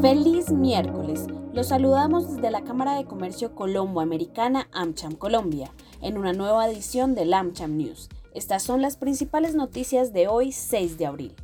Feliz miércoles. Los saludamos desde la Cámara de Comercio Colombo-Americana AmCham Colombia, en una nueva edición del AmCham News. Estas son las principales noticias de hoy 6 de abril.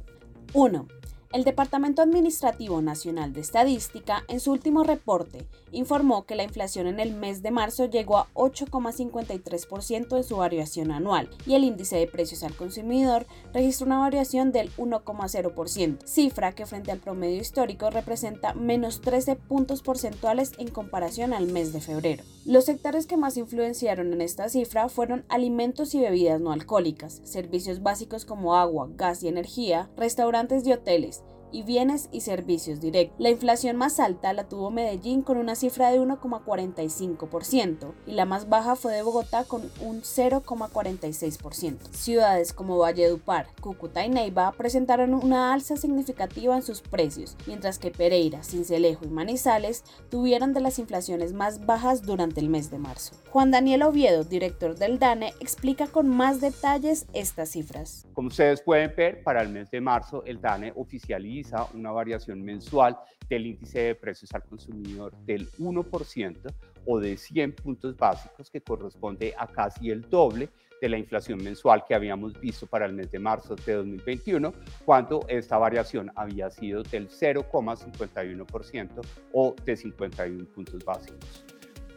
1. El Departamento Administrativo Nacional de Estadística, en su último reporte, informó que la inflación en el mes de marzo llegó a 8,53% en su variación anual y el índice de precios al consumidor registró una variación del 1,0%, cifra que frente al promedio histórico representa menos 13 puntos porcentuales en comparación al mes de febrero. Los sectores que más influenciaron en esta cifra fueron alimentos y bebidas no alcohólicas, servicios básicos como agua, gas y energía, restaurantes y hoteles, y bienes y servicios directos. La inflación más alta la tuvo Medellín con una cifra de 1,45% y la más baja fue de Bogotá con un 0,46%. Ciudades como Valledupar, Cúcuta y Neiva presentaron una alza significativa en sus precios, mientras que Pereira, Cincelejo y Manizales tuvieron de las inflaciones más bajas durante el mes de marzo. Juan Daniel Oviedo, director del DANE, explica con más detalles estas cifras. Como ustedes pueden ver, para el mes de marzo el DANE oficializa una variación mensual del índice de precios al consumidor del 1% o de 100 puntos básicos, que corresponde a casi el doble de la inflación mensual que habíamos visto para el mes de marzo de 2021, cuando esta variación había sido del 0,51% o de 51 puntos básicos.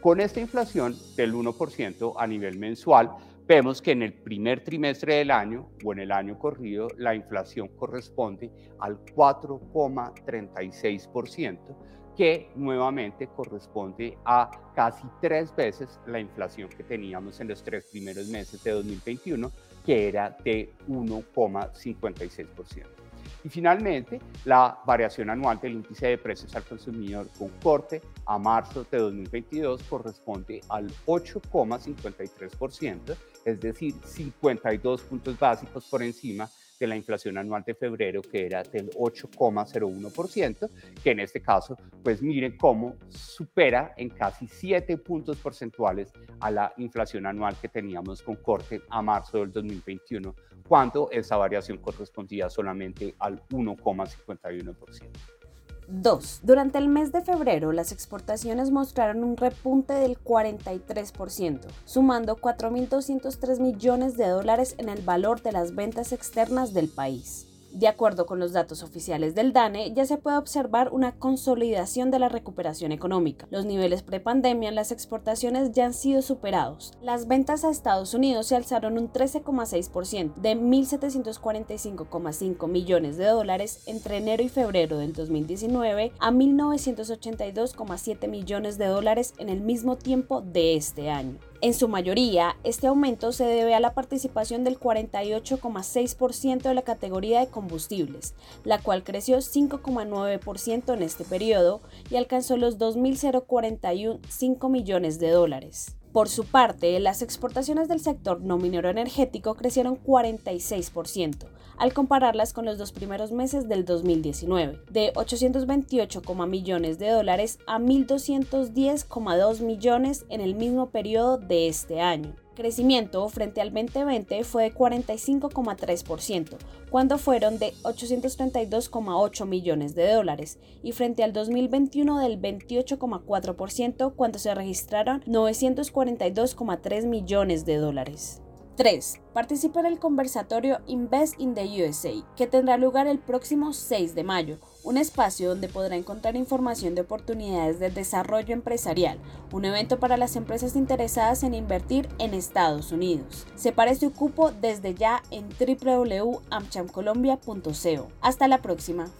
Con esta inflación del 1% a nivel mensual, vemos que en el primer trimestre del año o en el año corrido la inflación corresponde al 4,36%, que nuevamente corresponde a casi tres veces la inflación que teníamos en los tres primeros meses de 2021, que era de 1,56%. Y finalmente, la variación anual del índice de precios al consumidor con corte a marzo de 2022 corresponde al 8,53%, es decir, 52 puntos básicos por encima de la inflación anual de febrero, que era del 8,01%, que en este caso, pues miren cómo supera en casi 7 puntos porcentuales a la inflación anual que teníamos con corte a marzo del 2021, cuando esa variación correspondía solamente al 1,51%. 2. Durante el mes de febrero, las exportaciones mostraron un repunte del 43%, sumando 4.203 millones de dólares en el valor de las ventas externas del país. De acuerdo con los datos oficiales del DANE, ya se puede observar una consolidación de la recuperación económica. Los niveles prepandemia en las exportaciones ya han sido superados. Las ventas a Estados Unidos se alzaron un 13,6% de 1.745,5 millones de dólares entre enero y febrero del 2019 a 1.982,7 millones de dólares en el mismo tiempo de este año. En su mayoría, este aumento se debe a la participación del 48,6% de la categoría de combustibles, la cual creció 5,9% en este periodo y alcanzó los 2.041,5 millones de dólares. Por su parte, las exportaciones del sector no minero energético crecieron 46%, al compararlas con los dos primeros meses del 2019, de 828, millones de dólares a 1.210,2 millones en el mismo periodo de este año crecimiento frente al 2020 fue de 45,3%, cuando fueron de 832,8 millones de dólares, y frente al 2021 del 28,4%, cuando se registraron 942,3 millones de dólares. 3. Participa en el conversatorio Invest in the USA, que tendrá lugar el próximo 6 de mayo, un espacio donde podrá encontrar información de oportunidades de desarrollo empresarial, un evento para las empresas interesadas en invertir en Estados Unidos. Separe su cupo desde ya en www.amchamcolombia.co. Hasta la próxima.